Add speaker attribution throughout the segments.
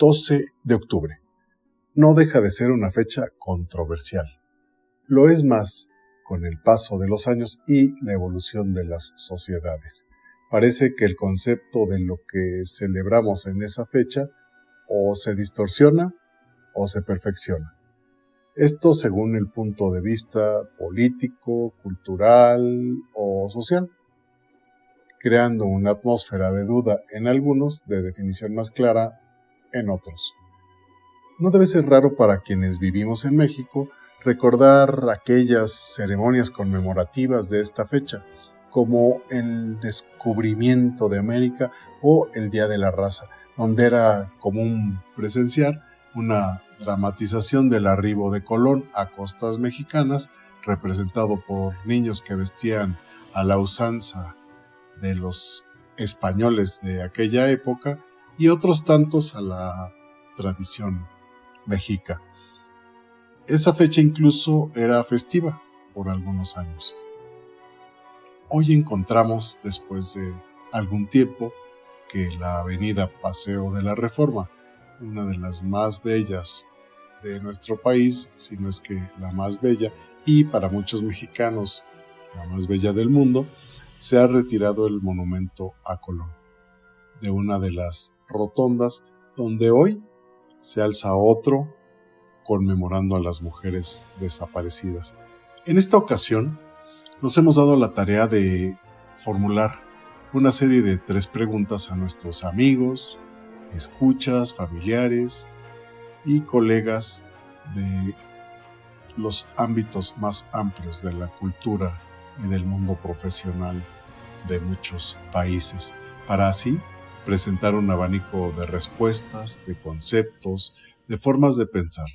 Speaker 1: 12 de octubre. No deja de ser una fecha controversial. Lo es más con el paso de los años y la evolución de las sociedades. Parece que el concepto de lo que celebramos en esa fecha o se distorsiona o se perfecciona. Esto según el punto de vista político, cultural o social, creando una atmósfera de duda en algunos, de definición más clara en otros. No debe ser raro para quienes vivimos en México recordar aquellas ceremonias conmemorativas de esta fecha, como el descubrimiento de América o el Día de la Raza, donde era común presenciar una dramatización del arribo de Colón a costas mexicanas, representado por niños que vestían a la usanza de los españoles de aquella época y otros tantos a la tradición mexica. Esa fecha incluso era festiva por algunos años. Hoy encontramos, después de algún tiempo, que la avenida Paseo de la Reforma, una de las más bellas de nuestro país, si no es que la más bella, y para muchos mexicanos la más bella del mundo, se ha retirado el monumento a Colón, de una de las rotondas donde hoy se alza otro conmemorando a las mujeres desaparecidas. En esta ocasión nos hemos dado la tarea de formular una serie de tres preguntas a nuestros amigos, escuchas, familiares y colegas de los ámbitos más amplios de la cultura y del mundo profesional de muchos países, para así presentar un abanico de respuestas, de conceptos, de formas de pensar,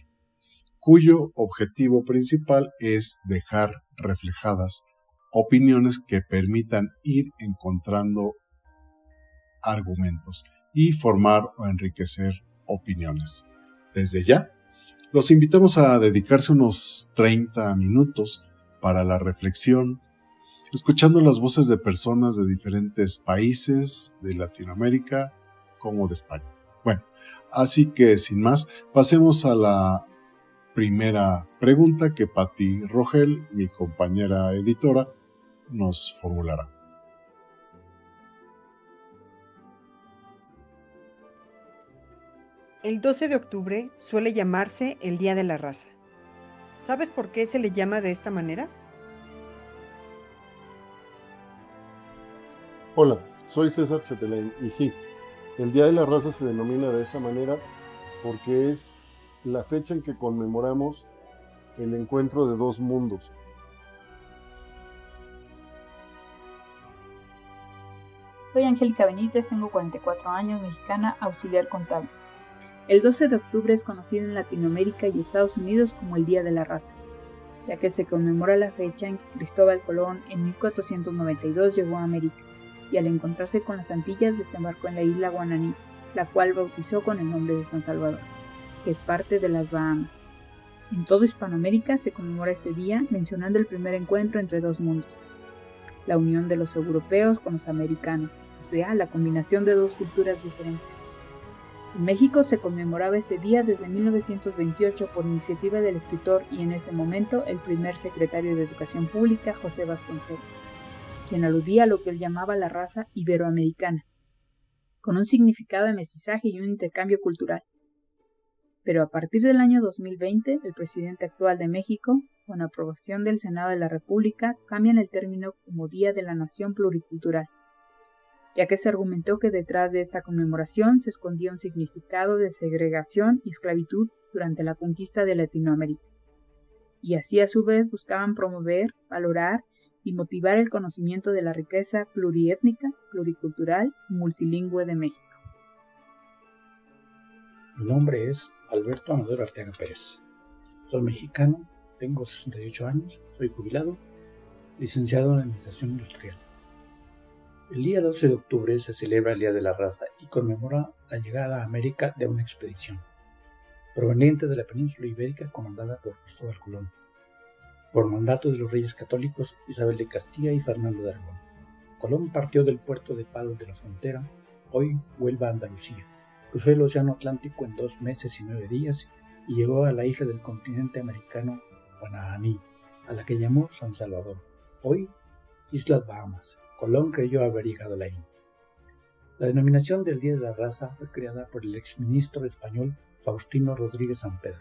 Speaker 1: cuyo objetivo principal es dejar reflejadas opiniones que permitan ir encontrando argumentos y formar o enriquecer opiniones. Desde ya, los invitamos a dedicarse unos 30 minutos para la reflexión, escuchando las voces de personas de diferentes países de Latinoamérica como de España. Bueno, así que sin más, pasemos a la primera pregunta que Patti Rogel, mi compañera editora, nos formulará.
Speaker 2: El 12 de octubre suele llamarse el Día de la Raza. ¿Sabes por qué se le llama de esta manera?
Speaker 3: Hola, soy César Chatelain y sí, el Día de la Raza se denomina de esa manera porque es la fecha en que conmemoramos el encuentro de dos mundos.
Speaker 4: Soy Angélica Benítez, tengo 44 años, mexicana, auxiliar contable. El 12 de octubre es conocido en Latinoamérica y Estados Unidos como el Día de la Raza, ya que se conmemora la fecha en que Cristóbal Colón en 1492 llegó a América al encontrarse con las Antillas desembarcó en la isla Guananí, la cual bautizó con el nombre de San Salvador que es parte de las Bahamas. En toda Hispanoamérica se conmemora este día mencionando el primer encuentro entre dos mundos, la unión de los europeos con los americanos, o sea, la combinación de dos culturas diferentes. En México se conmemoraba este día desde 1928 por iniciativa del escritor y en ese momento el primer secretario de Educación Pública, José Vasconcelos, quien aludía a lo que él llamaba la raza iberoamericana, con un significado de mestizaje y un intercambio cultural pero a partir del año 2020, el presidente actual de México, con aprobación del Senado de la República, cambian el término como Día de la Nación Pluricultural, ya que se argumentó que detrás de esta conmemoración se escondía un significado de segregación y esclavitud durante la conquista de Latinoamérica. Y así a su vez buscaban promover, valorar y motivar el conocimiento de la riqueza pluriétnica, pluricultural y multilingüe de México.
Speaker 5: Mi nombre es Alberto Amador Arteaga Pérez. Soy mexicano, tengo 68 años, soy jubilado, licenciado en Administración Industrial. El día 12 de octubre se celebra el Día de la Raza y conmemora la llegada a América de una expedición, proveniente de la península ibérica comandada por Cristóbal Colón, por mandato de los reyes católicos Isabel de Castilla y Fernando de Aragón. Colón partió del puerto de Palos de la Frontera, hoy Huelva, Andalucía, Cruzó el Océano Atlántico en dos meses y nueve días y llegó a la isla del continente americano Guanahaní, a la que llamó San Salvador, hoy Islas Bahamas. Colón creyó haber llegado a la India. La denominación del Día de la Raza fue creada por el exministro español Faustino Rodríguez San Pedro,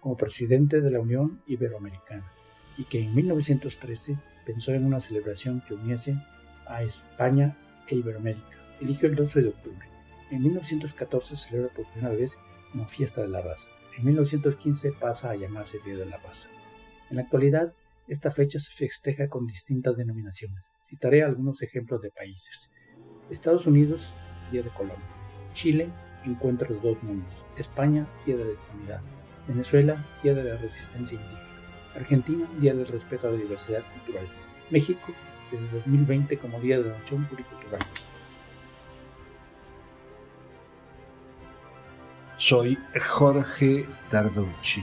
Speaker 5: como presidente de la Unión Iberoamericana, y que en 1913 pensó en una celebración que uniese a España e Iberoamérica. Eligió el 12 de octubre, en 1914 se celebra por primera vez como Fiesta de la Raza. En 1915 pasa a llamarse Día de la Raza. En la actualidad, esta fecha se festeja con distintas denominaciones. Citaré algunos ejemplos de países. Estados Unidos, Día de Colombia. Chile, Encuentro de dos mundos. España, Día de la Hispanidad. Venezuela, Día de la Resistencia Indígena. Argentina, Día del Respeto a la Diversidad Cultural. México, desde 2020 como Día de la Nación Pluricultural.
Speaker 6: Soy Jorge Tarducci,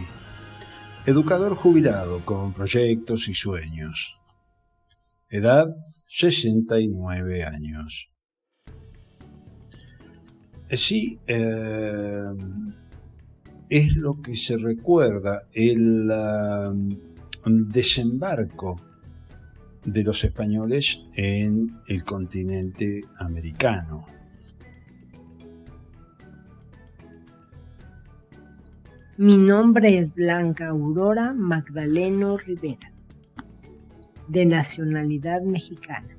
Speaker 6: educador jubilado con proyectos y sueños. Edad 69 años. Sí, eh, es lo que se recuerda, el, desembarco de los españoles en el continente americano.
Speaker 7: Mi nombre es Blanca Aurora Magdaleno Rivera, de nacionalidad mexicana.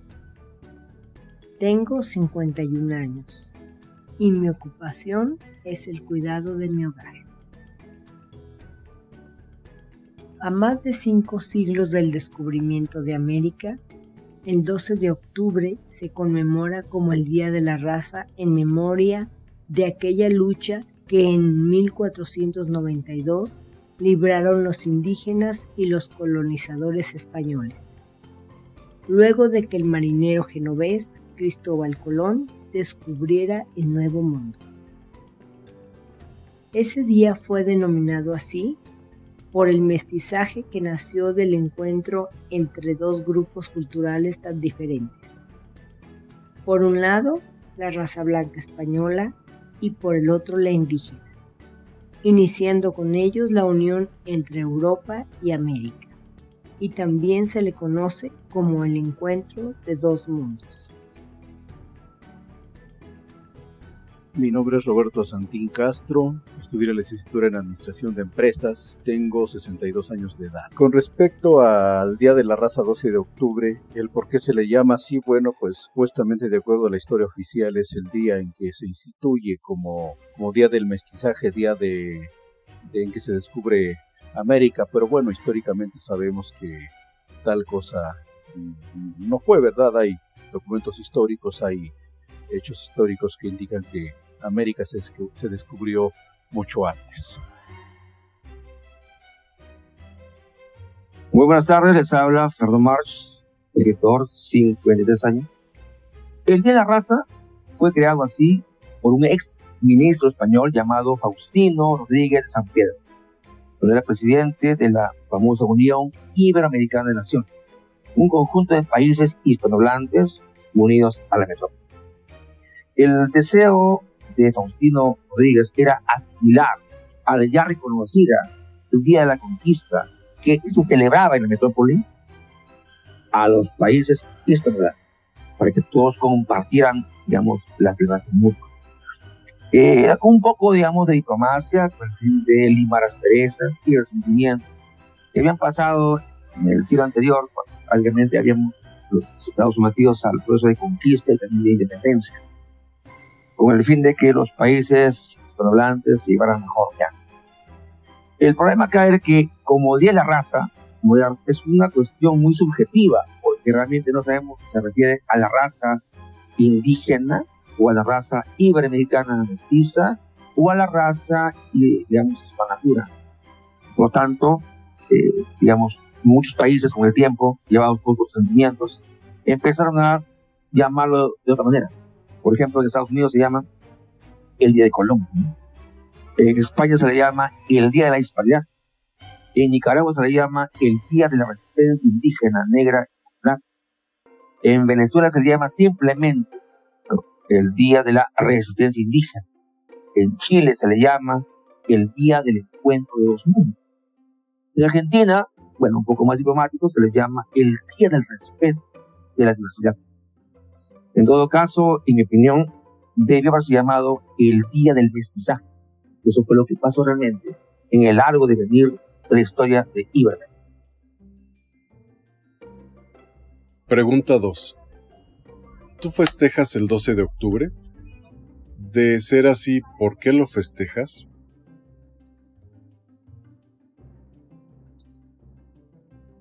Speaker 7: Tengo 51 años y mi ocupación es el cuidado de mi hogar. A más de cinco siglos del descubrimiento de América, el 12 de octubre se conmemora como el Día de la Raza en memoria de aquella lucha que en 1492 libraron los indígenas y los colonizadores españoles, luego de que el marinero genovés Cristóbal Colón descubriera el Nuevo Mundo. Ese día fue denominado así por el mestizaje que nació del encuentro entre dos grupos culturales tan diferentes. Por un lado, la raza blanca española y por el otro la indígena, iniciando con ellos la unión entre Europa y América, y también se le conoce como el encuentro de dos mundos.
Speaker 8: Mi nombre es Roberto Santín Castro, estudié la licenciatura en Administración de Empresas, tengo 62 años de edad. Con respecto al Día de la Raza 12 de octubre, el por qué se le llama así, bueno, pues supuestamente de acuerdo a la historia oficial es el día en que se instituye como, como Día del Mestizaje, día de, de en que se descubre América, pero bueno, históricamente sabemos que tal cosa no fue verdad, hay documentos históricos, hay hechos históricos que indican que América se, descubrió mucho antes.
Speaker 9: Muy buenas tardes, les habla Fernando March, escritor, 53 años. El Día de la Raza fue creado así por un ex ministro español llamado Faustino Rodríguez San Pedro, Él era presidente de la famosa Unión Iberoamericana de Naciones, un conjunto de países hispanohablantes unidos a la metrópoli. El deseo de Faustino Rodríguez era asimilar a la ya reconocida el Día de la Conquista que se celebraba en la metrópoli a los países hispanohablantes para que todos compartieran, digamos, la celebración mutua. Eh, un poco, digamos, de diplomacia con el fin de limar asperezas y resentimientos que habían pasado en el siglo anterior, cuando prácticamente habíamos estado sometidos al proceso de conquista y también de independencia con el fin de que los países hispanohablantes se llevaran mejor ya. El problema acá es que como Día la Raza, es una cuestión muy subjetiva, porque realmente no sabemos si se refiere a la raza indígena o a la raza iberoamericana mestiza o a la raza, digamos, hispanacura. Por lo tanto, eh, digamos, muchos países con el tiempo, llevados por los sentimientos, empezaron a llamarlo de otra manera. Por ejemplo, en Estados Unidos se llama el Día de Colón. En España se le llama el Día de la Hispanidad. En Nicaragua se le llama el Día de la Resistencia Indígena Negra. En Venezuela se le llama simplemente el Día de la Resistencia Indígena. En Chile se le llama el Día del Encuentro de los Mundos. En Argentina, bueno, un poco más diplomático, se le llama el Día del Respeto de la Diversidad. En todo caso, en mi opinión, debe haberse llamado el Día del Mestizaje. Eso fue lo que pasó realmente en el largo devenir de la historia de Iberville.
Speaker 1: Pregunta 2. ¿Tú festejas el 12 de octubre? De ser así, ¿por qué lo festejas?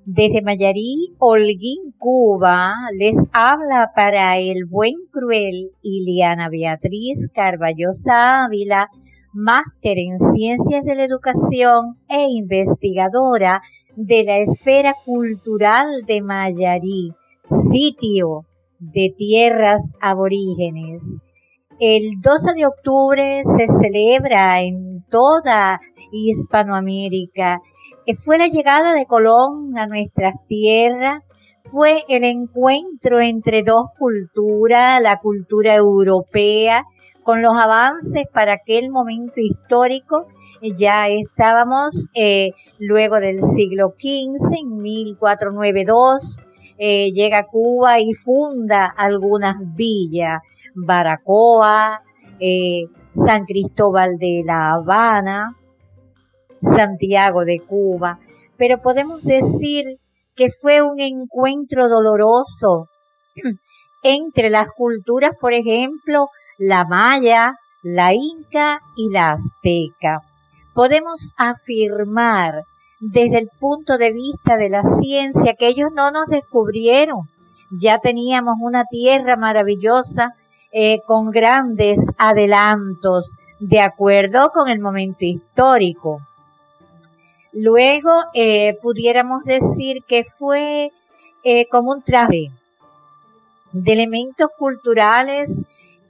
Speaker 10: Desde Mayarí, Holguín, Cuba, les habla para el buen cruel Iliana Beatriz Carballosa Ávila, máster en Ciencias de la Educación e investigadora de la esfera cultural de Mayarí sitio de tierras aborígenes. El 12 de octubre se celebra en toda Hispanoamérica. Fue la llegada de Colón a nuestras tierras, fue el encuentro entre dos culturas, la cultura europea, con los avances para aquel momento histórico. Ya estábamos eh, luego del siglo XV, en 1492, eh, llega a Cuba y funda algunas villas, Baracoa, eh, San Cristóbal de La Habana, Santiago de Cuba, pero podemos decir que fue un encuentro doloroso entre las culturas, por ejemplo, la maya, la inca y la azteca. Podemos afirmar desde el punto de vista de la ciencia que ellos no nos descubrieron. Ya teníamos una tierra maravillosa eh, con grandes adelantos de acuerdo con el momento histórico. Luego eh, pudiéramos decir que fue eh, como un traje de elementos culturales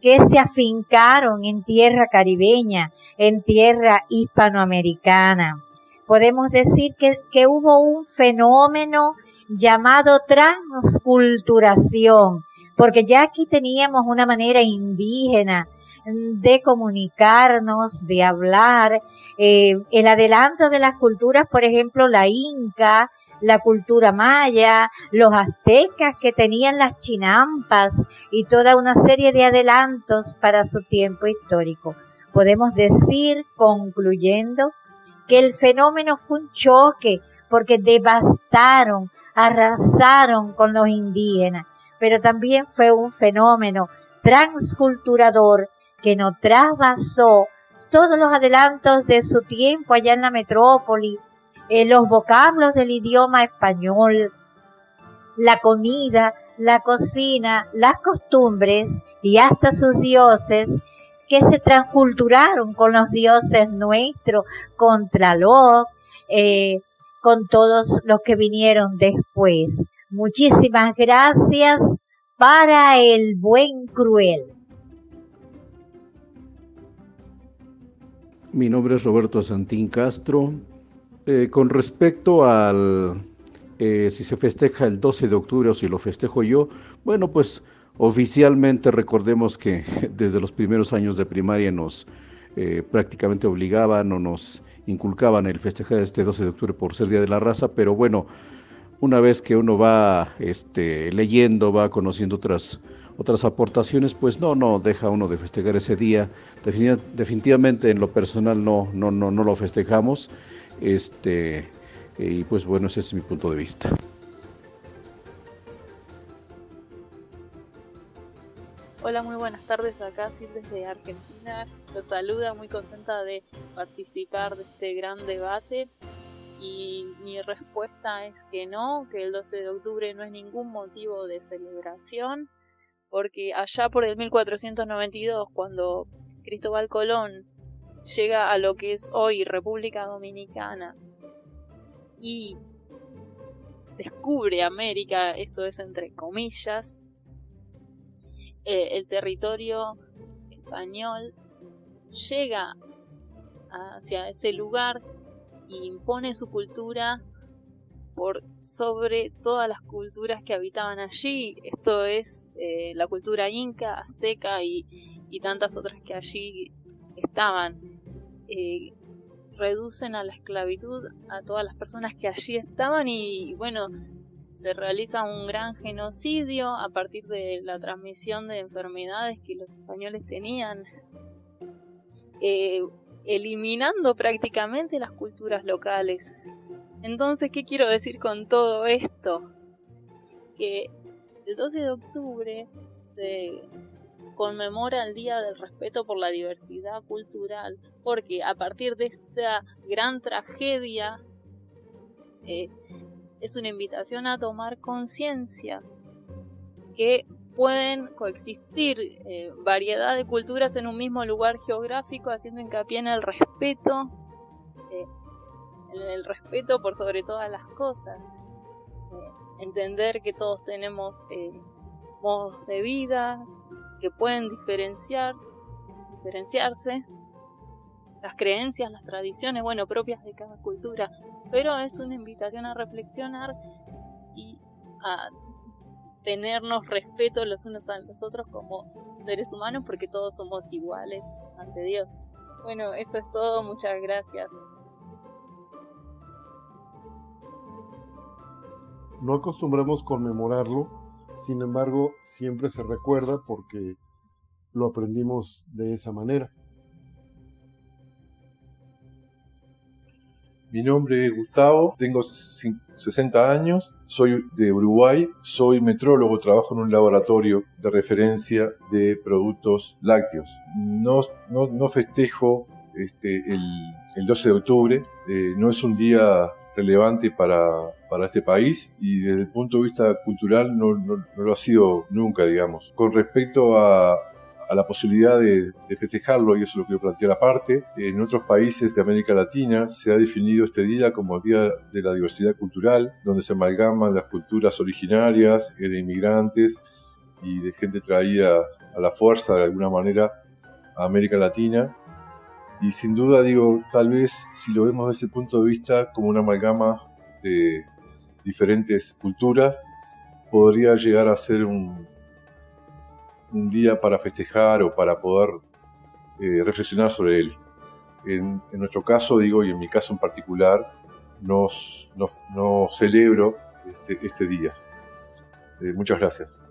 Speaker 10: que se afincaron en tierra caribeña, en tierra hispanoamericana. Podemos decir que, que hubo un fenómeno llamado transculturación, porque ya aquí teníamos una manera indígena de comunicarnos, de hablar, eh, el adelanto de las culturas, por ejemplo, la inca, la cultura maya, los aztecas que tenían las chinampas y toda una serie de adelantos para su tiempo histórico. Podemos decir, concluyendo, que el fenómeno fue un choque porque devastaron, arrasaron con los indígenas, pero también fue un fenómeno transculturador que nos trasvasó todos los adelantos de su tiempo allá en la metrópoli, eh, los vocablos del idioma español, la comida, la cocina, las costumbres y hasta sus dioses que se transculturaron con los dioses nuestros, contra los, eh, con todos los que vinieron después. Muchísimas gracias para el buen cruel.
Speaker 8: Mi nombre es Roberto Santín Castro. Eh, con respecto al eh, si se festeja el 12 de octubre o si lo festejo yo, bueno, pues Oficialmente recordemos que desde los primeros años de primaria nos eh, prácticamente obligaban o nos inculcaban el festejar este 12 de octubre por ser Día de la Raza, pero bueno, una vez que uno va este, leyendo, va conociendo otras, otras aportaciones, pues no, no deja uno de festejar ese día. definitivamente en lo personal no, no, no, no lo festejamos. Este, y pues bueno, ese es mi punto de vista.
Speaker 11: Hola, muy buenas tardes acá, Sil desde Argentina. Los saluda, muy contenta de participar de este gran debate. Y mi respuesta es que no, que el 12 de octubre no es ningún motivo de celebración, porque allá por el 1492, cuando Cristóbal Colón llega a lo que es hoy República Dominicana y descubre América, esto es entre comillas, eh, el territorio español llega hacia ese lugar e impone su cultura por sobre todas las culturas que habitaban allí. Esto es eh, la cultura inca, azteca y, tantas otras que allí estaban. Eh, reducen a la esclavitud a todas las personas que allí estaban y bueno, se realiza un gran genocidio a partir de la transmisión de enfermedades que los españoles tenían, eh, eliminando prácticamente las culturas locales. Entonces, ¿qué quiero decir con todo esto? Que el 12 de octubre se conmemora el Día del Respeto por la Diversidad Cultural, porque a partir de esta gran tragedia eh, es una invitación a tomar conciencia que pueden coexistir eh, variedad de culturas en un mismo lugar geográfico, haciendo hincapié en el respeto, el respeto por sobre todas las cosas, entender que todos tenemos modos de vida, que pueden diferenciar, diferenciarse las creencias, las tradiciones, bueno, propias de cada cultura, pero es una invitación a reflexionar y a tenernos respeto los unos a los otros como seres humanos porque todos somos iguales ante Dios. Bueno, eso es todo, muchas gracias.
Speaker 3: No acostumbramos conmemorarlo sin embargo, siempre se recuerda porque lo aprendimos de esa manera.
Speaker 12: Mi nombre es Gustavo, tengo 60 años, soy de Uruguay, soy metrólogo, trabajo en un laboratorio de referencia de productos lácteos. No, no, festejo este, el, 12 de octubre, eh, no es un día relevante para, para, este país y desde el punto de vista cultural no, no, lo ha sido nunca, digamos. Con respecto a, a la posibilidad de, de, festejarlo, y eso lo quiero plantear aparte, en otros países de América Latina se ha definido este día como el Día de la Diversidad Cultural, donde se amalgaman las culturas originarias de inmigrantes y de gente traída a la fuerza de alguna manera a América Latina y sin duda digo, tal vez si lo vemos desde ese punto de vista como una amalgama de diferentes culturas, podría llegar a ser un, un día para festejar o para poder eh, reflexionar sobre él. En, nuestro caso, digo, y en mi caso en particular, no, celebro este, este día. Eh, muchas gracias.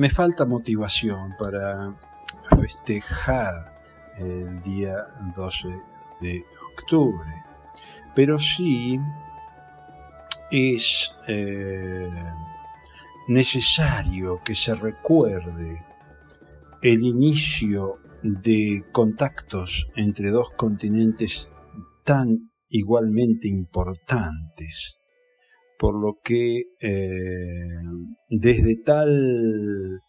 Speaker 6: Me falta motivación para festejar el día 12 de octubre, pero sí es eh, necesario que se recuerde el inicio de contactos entre dos continentes tan igualmente importantes por lo que eh, desde tal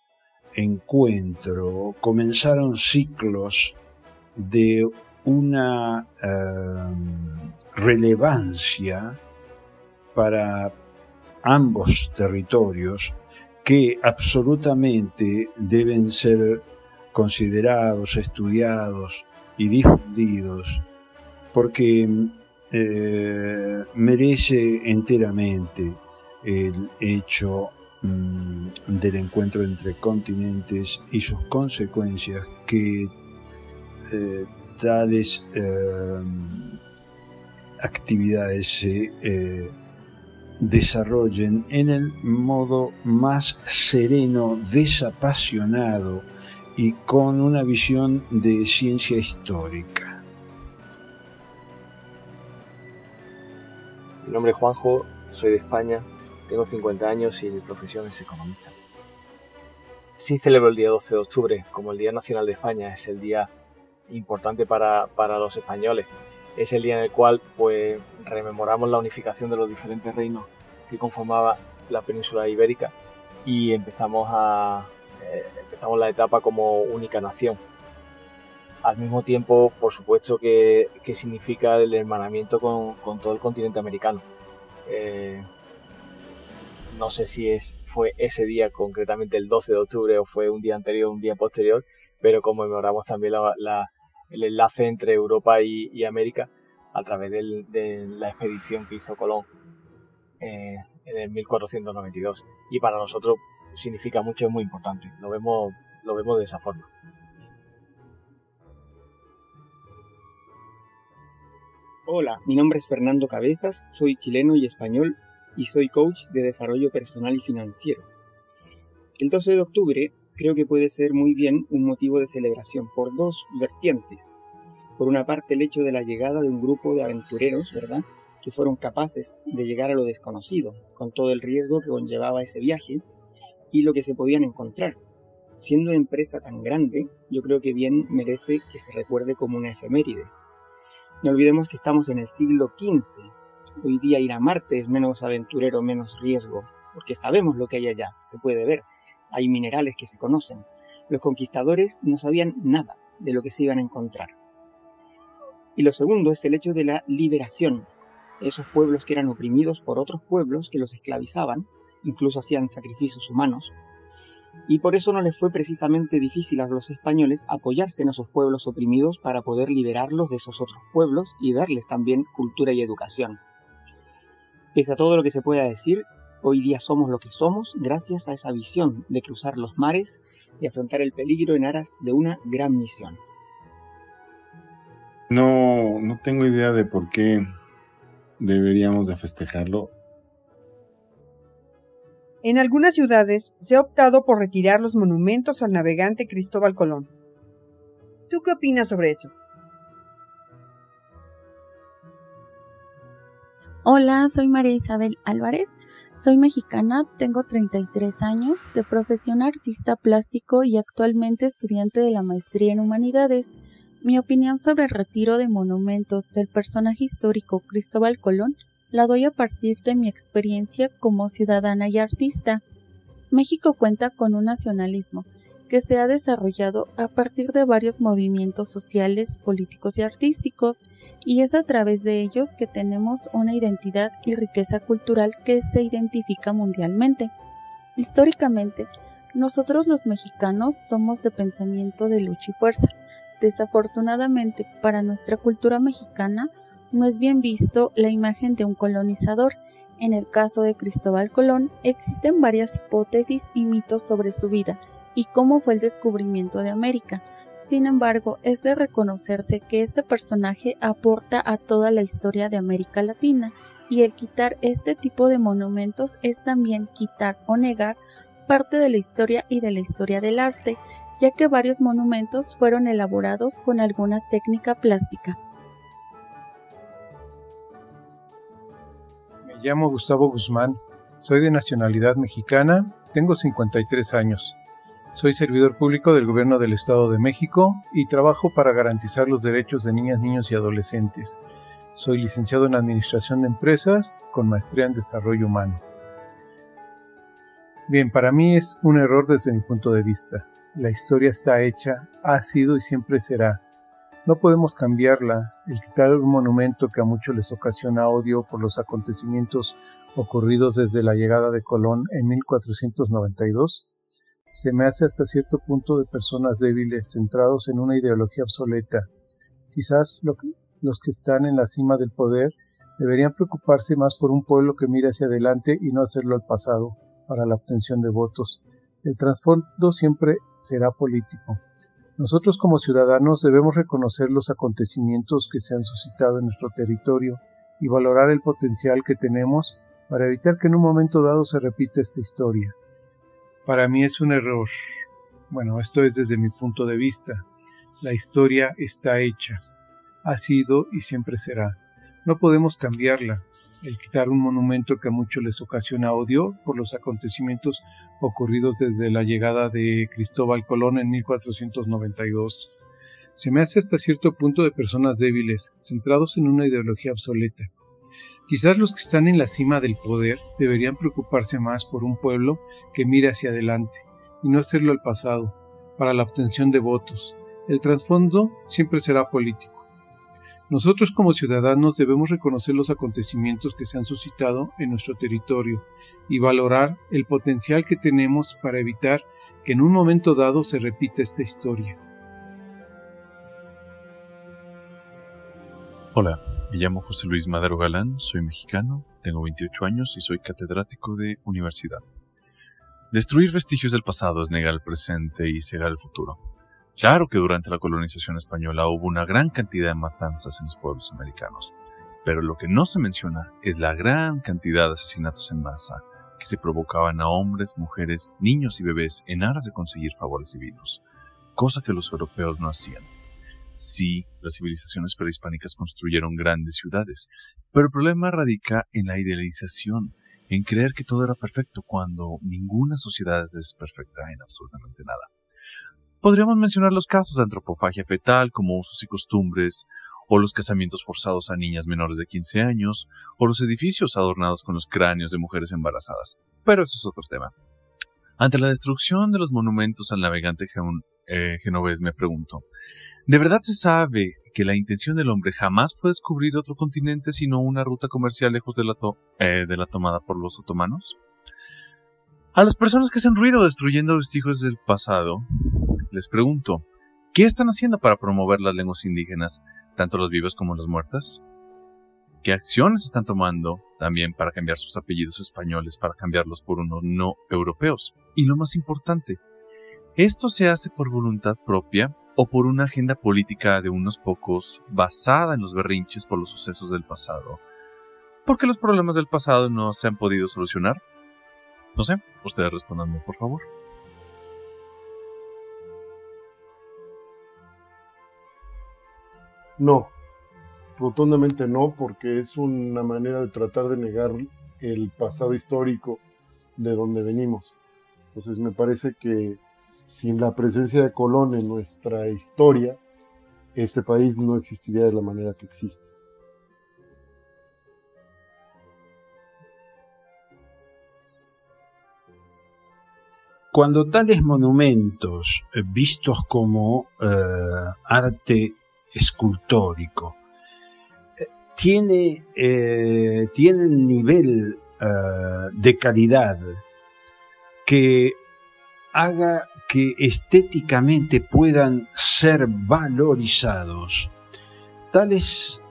Speaker 6: encuentro comenzaron ciclos de una eh, relevancia para ambos territorios que absolutamente deben ser considerados, estudiados y difundidos, porque eh, merece enteramente el hecho mm, del encuentro entre continentes y sus consecuencias que eh, tales eh, actividades se desarrollen en el modo más sereno, desapasionado y con una visión de ciencia histórica.
Speaker 13: Mi nombre es Juanjo, soy de España, tengo 50 años y mi profesión es economista. Sí celebro el día 12 de octubre como el Día Nacional de España, es el día importante para, los españoles. Es el día en el cual pues rememoramos la unificación de los diferentes reinos que conformaba la península ibérica y empezamos a eh, empezamos la etapa como única nación al mismo tiempo, por supuesto, que, significa el hermanamiento con, todo el continente americano. Eh, no sé si es, fue ese día, concretamente el 12 de octubre, o fue un día anterior o un día posterior, pero conmemoramos también el enlace entre Europa y, América a través de la expedición que hizo Colón. Eh, en el 1492 y para nosotros significa mucho, es muy importante. Lo vemos de esa forma.
Speaker 14: Hola, mi nombre es Fernando Cabezas, soy chileno y español y soy coach de desarrollo personal y financiero. El 12 de octubre creo que puede ser muy bien un motivo de celebración por dos vertientes. Por una parte, el hecho de la llegada de un grupo de aventureros, ¿verdad? Que fueron capaces de llegar a lo desconocido, con todo el riesgo que conllevaba ese viaje y lo que se podían encontrar. Siendo una empresa tan grande, yo creo que bien merece que se recuerde como una efeméride. No olvidemos que estamos en el siglo XV. Hoy día ir a Marte es menos aventurero, menos riesgo, porque sabemos lo que hay allá, se puede ver hay minerales que se conocen. Los conquistadores no sabían nada de lo que se iban a encontrar. Y lo segundo es el hecho de la liberación. Esos pueblos que eran oprimidos por otros pueblos que los esclavizaban, incluso hacían sacrificios humanos. Y por eso no les fue precisamente difícil a los españoles apoyarse en esos pueblos oprimidos para poder liberarlos de esos otros pueblos y darles también cultura y educación. Pese a todo lo que se pueda decir, Hoy día somos lo que somos gracias a esa visión de cruzar los mares y afrontar el peligro en aras de una gran misión.
Speaker 15: No, no tengo idea de por qué deberíamos de festejarlo.
Speaker 2: En algunas ciudades se ha optado por retirar los monumentos al navegante Cristóbal Colón. ¿Tú qué opinas sobre eso?
Speaker 16: Hola, soy María Isabel Álvarez soy mexicana, tengo 33 años, de profesión artista plástico y actualmente estudiante de la maestría en humanidades. Mi opinión sobre el retiro de monumentos del personaje histórico Cristóbal Colón la doy a partir de mi experiencia como ciudadana y artista. México cuenta con un nacionalismo que se ha desarrollado a partir de varios movimientos sociales, políticos y artísticos, y es a través de ellos que tenemos una identidad y riqueza cultural que se identifica mundialmente. Históricamente, nosotros los mexicanos somos de pensamiento de lucha y fuerza. Desafortunadamente, para nuestra cultura mexicana, no es bien visto la imagen de un colonizador. En el caso de Cristóbal Colón, existen varias hipótesis y mitos sobre su vida, y cómo fue el descubrimiento de América. Sin embargo, es de reconocerse que este personaje aporta a toda la historia de América Latina y el quitar este tipo de monumentos es también quitar o negar parte de la historia y de la historia del arte, ya que varios monumentos fueron elaborados con alguna técnica plástica.
Speaker 17: Llamo Gustavo Guzmán, soy de nacionalidad mexicana, tengo 53 años. Soy servidor público del Gobierno del Estado de México y trabajo para garantizar los derechos de niñas, niños y adolescentes. Soy licenciado en Administración de Empresas con maestría en Desarrollo Humano. Bien, para mí es un error desde mi punto de vista. La historia está hecha, ha sido y siempre será. No podemos cambiarla. El quitar un monumento que a muchos les ocasiona odio por los acontecimientos ocurridos desde la llegada de Colón en 1492 se me hace hasta cierto punto de personas débiles, centrados en una ideología obsoleta. Quizás los que están en la cima del poder deberían preocuparse más por un pueblo que mire hacia adelante y no hacerlo al pasado para la obtención de votos. El trasfondo siempre será político. Nosotros como ciudadanos debemos reconocer los acontecimientos que se han suscitado en nuestro territorio y valorar el potencial que tenemos para evitar que en un momento dado se repita esta historia. Para mí es un error. Bueno, esto es desde mi punto de vista. La historia está hecha. Ha sido y siempre será. No podemos cambiarla. El quitar un monumento que a muchos les ocasiona odio por los acontecimientos ocurridos desde la llegada de Cristóbal Colón en 1492. Se me hace hasta cierto punto de personas débiles, centrados en una ideología obsoleta. Quizás los que están en la cima del poder deberían preocuparse más por un pueblo que mire hacia adelante y no hacerlo al pasado, para la obtención de votos. El trasfondo siempre será político. Nosotros como ciudadanos debemos reconocer los acontecimientos que se han suscitado en nuestro territorio y valorar el potencial que tenemos para evitar que en un momento dado se repita esta historia.
Speaker 18: Hola, me llamo José Luis Madero Galán, soy mexicano, tengo 28 años y soy catedrático de universidad. Destruir vestigios del pasado es negar el presente y cegar el futuro. Claro que durante la colonización española hubo una gran cantidad de matanzas en los pueblos americanos, pero lo que no se menciona es la gran cantidad de asesinatos en masa que se provocaban a hombres, mujeres, niños y bebés en aras de conseguir favores divinos, cosa que los europeos no hacían. Sí, las civilizaciones prehispánicas construyeron grandes ciudades, pero el problema radica en la idealización, en creer que todo era perfecto cuando ninguna sociedad es perfecta en absolutamente nada. Podríamos mencionar los casos de antropofagia fetal como usos y costumbres, o los casamientos forzados a niñas menores de 15 años, o los edificios adornados con los cráneos de mujeres embarazadas. Pero eso es otro tema. Ante la destrucción de los monumentos al navegante eh, genovés me pregunto, ¿de verdad se sabe que la intención del hombre jamás fue descubrir otro continente sino una ruta comercial lejos de la, eh, de la tomada por los otomanos? A las personas que hacen ruido destruyendo vestigios del pasado, les pregunto, ¿qué están haciendo para promover las lenguas indígenas, tanto las vivas como las muertas? ¿Qué acciones están tomando también para cambiar sus apellidos españoles, para cambiarlos por unos no europeos? Y lo más importante, ¿esto se hace por voluntad propia o por una agenda política de unos pocos basada en los berrinches por los sucesos del pasado? ¿Por qué los problemas del pasado no se han podido solucionar? No sé, ustedes respondanme por favor.
Speaker 3: No, rotundamente no, porque es una manera de tratar de negar el pasado histórico de donde venimos. Entonces me parece que sin la presencia de Colón en nuestra historia, este país no existiría de la manera que existe.
Speaker 6: Cuando tales monumentos, eh, vistos como eh, arte escultórico, eh, tiene, tienen nivel de calidad que haga que estéticamente puedan ser valorizados. Tales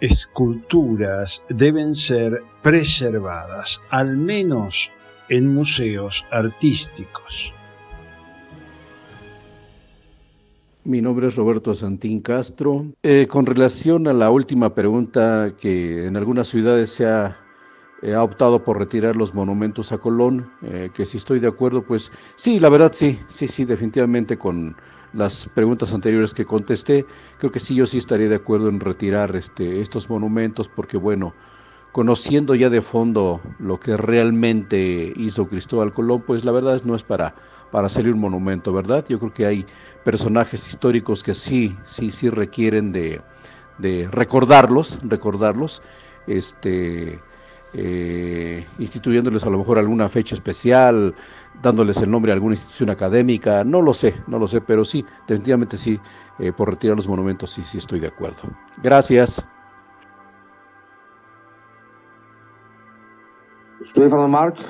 Speaker 6: esculturas deben ser preservadas, al menos en museos artísticos.
Speaker 8: Mi nombre es Roberto Santín Castro. Eh, con relación a la última pregunta, que en algunas ciudades se ha, eh, optado por retirar los monumentos a Colón, eh, que si estoy de acuerdo, pues sí, la verdad sí, sí, sí, definitivamente con las preguntas anteriores que contesté, creo que sí, yo sí estaría de acuerdo en retirar este, estos monumentos, porque bueno, conociendo ya de fondo lo que realmente hizo Cristóbal Colón, pues la verdad no es para, para hacerle un monumento, ¿verdad? Yo creo que hay personajes históricos que sí, sí, sí requieren de, recordarlos, recordarlos, este, eh, instituyéndoles a lo mejor alguna fecha especial, dándoles el nombre a alguna institución académica, no lo sé, no lo sé, pero sí, definitivamente sí, eh, por retirar los monumentos sí, sí estoy de acuerdo. Gracias.
Speaker 19: Marx,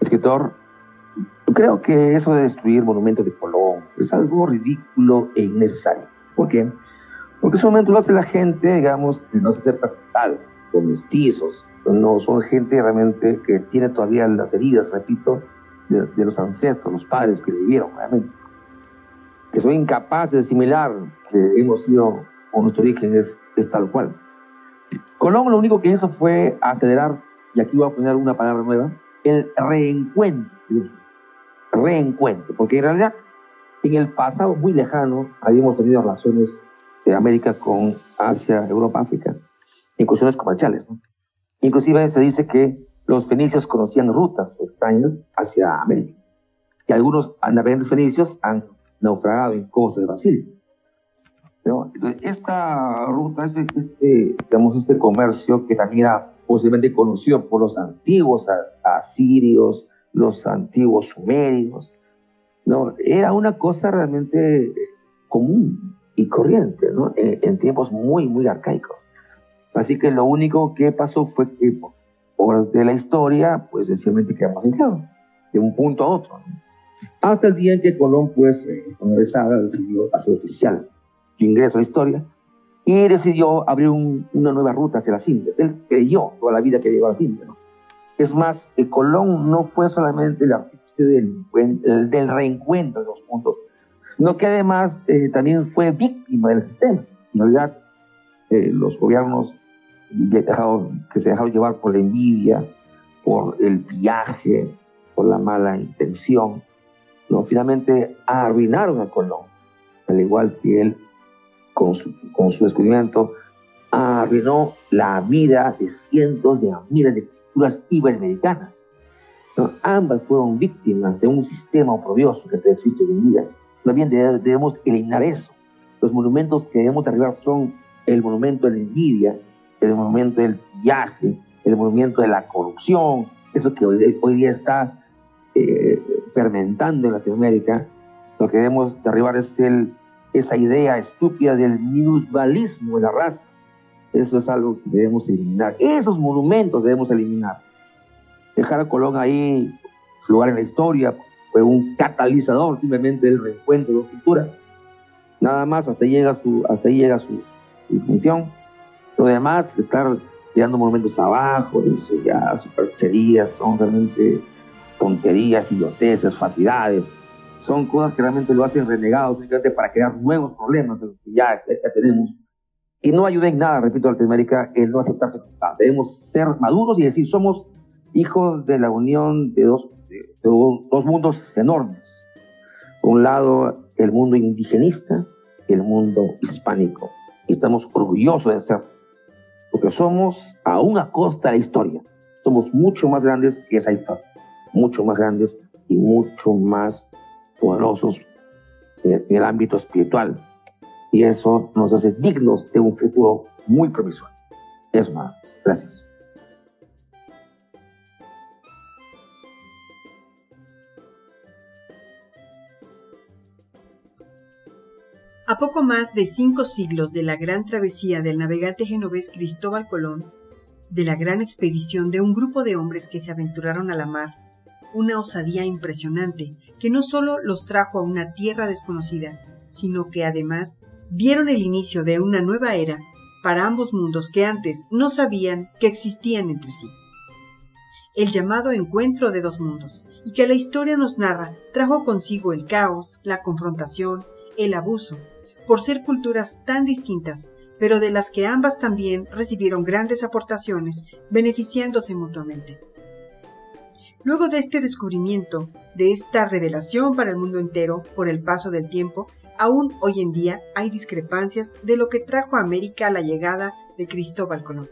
Speaker 19: escritor. Creo que eso de destruir monumentos de Colón es algo ridículo e innecesario. ¿Por qué? Porque ese momento lo hace la gente, digamos, que no se acepta tal, con mestizos, no son gente realmente que tiene todavía las heridas, repito, de, los ancestros, los padres que vivieron, realmente. Que son incapaces de asimilar que hemos sido, o nuestro origen es, es tal cual. Colón lo único que hizo fue acelerar y aquí voy a poner una palabra nueva, el reencuentro. Reencuentro, porque en realidad en el pasado muy lejano habíamos tenido relaciones de América con Asia, Europa, África, incursiones comerciales. Inclusive se dice que los fenicios conocían rutas extrañas hacia América, y algunos navegantes fenicios han naufragado en costas de Brasil. esta ruta, este, este, digamos, este comercio que también era posiblemente conocido por los antiguos asirios, los antiguos sumerios. Era una cosa realmente común y corriente en, tiempos muy, muy arcaicos. Así que lo único que pasó fue que obras de la historia, pues sencillamente quedamos en de un punto a otro. Hasta el día en que Colón, pues, eh, fue decidió hacer oficial su ingreso a la historia
Speaker 9: y decidió abrir una nueva ruta hacia las Indias. Él creyó toda la vida que llegó a las Indias. Es más, Colón no fue solamente el artífice del, del reencuentro de los puntos, sino que además eh, también fue víctima del sistema. En realidad, eh, los gobiernos que se dejaron llevar por la envidia, por el viaje, por la mala intención, ¿no? finalmente arruinaron a Colón, al igual que él con su, con su descubrimiento arruinó la vida de cientos de miles de culturas iberoamericanas. Ambas fueron víctimas de un sistema oprobioso que existe hoy en día. También debemos eliminar eso. Los monumentos que debemos arribar son el monumento de la envidia, el monumento del viaje, el monumento de la corrupción, eso que hoy, hoy día está eh, fermentando en Latinoamérica. Lo que debemos derribar es el, esa idea estúpida del minusvalismo de la raza. Eso es algo que debemos eliminar. Esos monumentos debemos eliminar. Dejar a Colón ahí, su lugar en la historia, fue un catalizador simplemente del reencuentro de dos culturas. Nada más, hasta ahí llega su, hasta ahí llega su, función. Lo demás, estar tirando monumentos abajo, eso ya supercherías, son realmente tonterías, idioteces, fatidades. Son cosas que realmente lo hacen renegados simplemente para crear nuevos problemas de los que ya, tenemos. Y no ayuda en nada, repito, a Latinoamérica el no aceptarse. Debemos ser maduros y decir, somos hijos de la unión de dos dos mundos enormes. Por un lado, el mundo indigenista y el mundo hispánico. Y estamos orgullosos de ser, porque somos, aún a costa de la historia, somos mucho más grandes que esa historia, mucho más grandes y mucho más poderosos en el ámbito espiritual. Y eso nos hace dignos de un futuro muy promisorio. Eso más. Gracias.
Speaker 2: A poco más de cinco siglos de la gran travesía del navegante genovés Cristóbal Colón, de la gran expedición de un grupo de hombres que se aventuraron a la mar, una osadía impresionante que no solo los trajo a una tierra desconocida, sino que además dieron el inicio de una nueva era para ambos mundos que antes no sabían que existían entre sí. El llamado encuentro de dos mundos, y que la historia nos narra, trajo consigo el caos, la confrontación, el abuso, por ser culturas tan distintas, pero de las que ambas también recibieron grandes aportaciones, beneficiándose mutuamente. Luego de este descubrimiento, de esta revelación para el mundo entero por el paso del tiempo, aún hoy en día hay discrepancias de lo que trajo a América la llegada de Cristóbal Colón.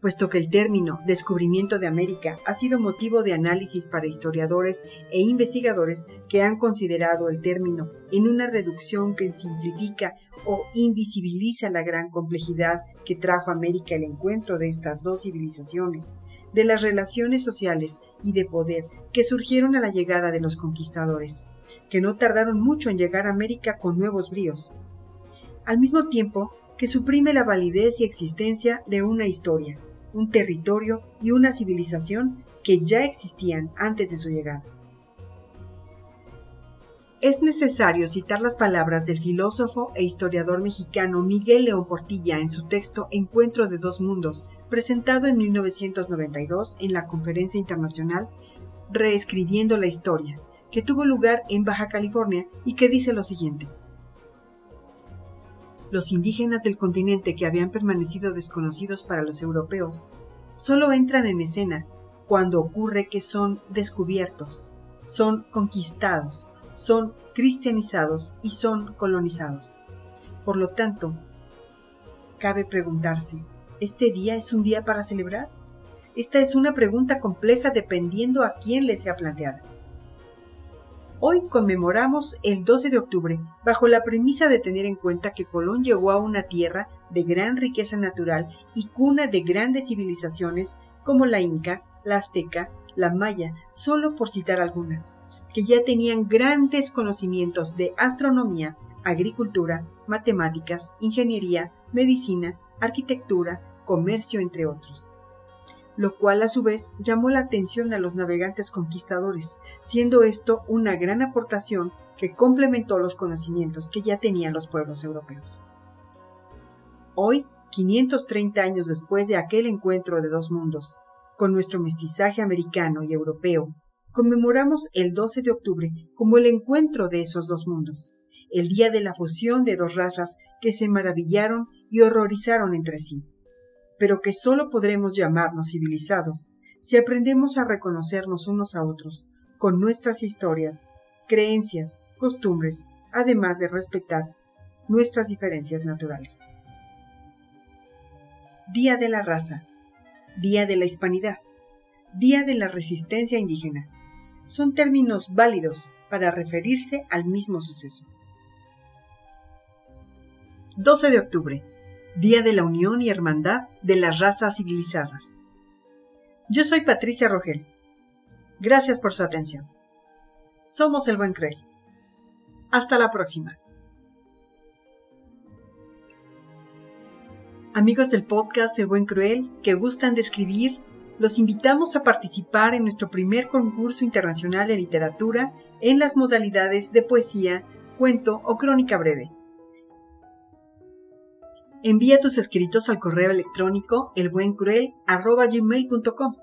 Speaker 2: Puesto que el término descubrimiento de América ha sido motivo de análisis para historiadores e investigadores que han considerado el término en una reducción que simplifica o invisibiliza la gran complejidad que trajo a América el encuentro de estas dos civilizaciones, de las relaciones sociales y de poder que surgieron a la llegada de los conquistadores, que no tardaron mucho en llegar a América con nuevos bríos. Al mismo tiempo, que suprime la validez y existencia de una historia, un territorio y una civilización que ya existían antes de su llegada. Es necesario citar las palabras del filósofo e historiador mexicano Miguel León Portilla en su texto Encuentro de dos mundos, presentado en 1992 en la Conferencia Internacional Reescribiendo la Historia, que tuvo lugar en Baja California y que dice lo siguiente los indígenas del continente que habían permanecido desconocidos para los europeos, solo entran en escena cuando ocurre que son descubiertos, son conquistados, son cristianizados y son colonizados. Por lo tanto, cabe preguntarse, ¿este día es un día para celebrar? Esta es una pregunta compleja dependiendo a quién le sea planteada. Hoy conmemoramos el 12 de octubre bajo la premisa de tener en cuenta que Colón llegó a una tierra de gran riqueza natural y cuna de grandes civilizaciones como la Inca, la Azteca, la Maya, solo por citar algunas, que ya tenían grandes conocimientos de astronomía, agricultura, matemáticas, ingeniería, medicina, arquitectura, comercio, entre otros lo cual a su vez llamó la atención a los navegantes conquistadores, siendo esto una gran aportación que complementó los conocimientos que ya tenían los pueblos europeos. Hoy, 530 años después de aquel encuentro de dos mundos, con nuestro mestizaje americano y europeo, conmemoramos el 12 de octubre como el encuentro de esos dos mundos, el día de la fusión de dos razas que se maravillaron y horrorizaron entre sí, pero que solo podremos llamarnos civilizados si aprendemos a reconocernos unos a otros, con nuestras historias, creencias, costumbres, además de respetar nuestras diferencias naturales. Día de la Raza, Día de la Hispanidad, Día de la Resistencia Indígena. Son términos válidos para referirse al mismo suceso. 12 de octubre, Día de la Unión y Hermandad de las Razas Civilizadas. Yo soy Patricia Rogel. Gracias por su atención. Somos el Buen Cruel. Hasta la próxima. Amigos del podcast El Buen Cruel que gustan de escribir, los invitamos a participar en nuestro primer concurso internacional de literatura en las modalidades de poesía, cuento o crónica breve. Envía tus escritos al correo electrónico elbuencruel.com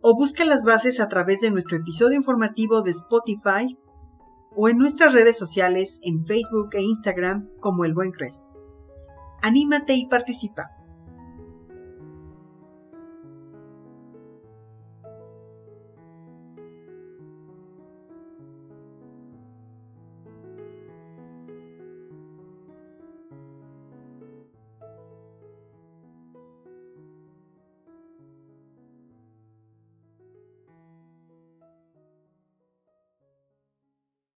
Speaker 2: o busca las bases a través de nuestro episodio informativo de Spotify o en nuestras redes sociales en Facebook e Instagram como El Buen Cruel. Anímate y participa.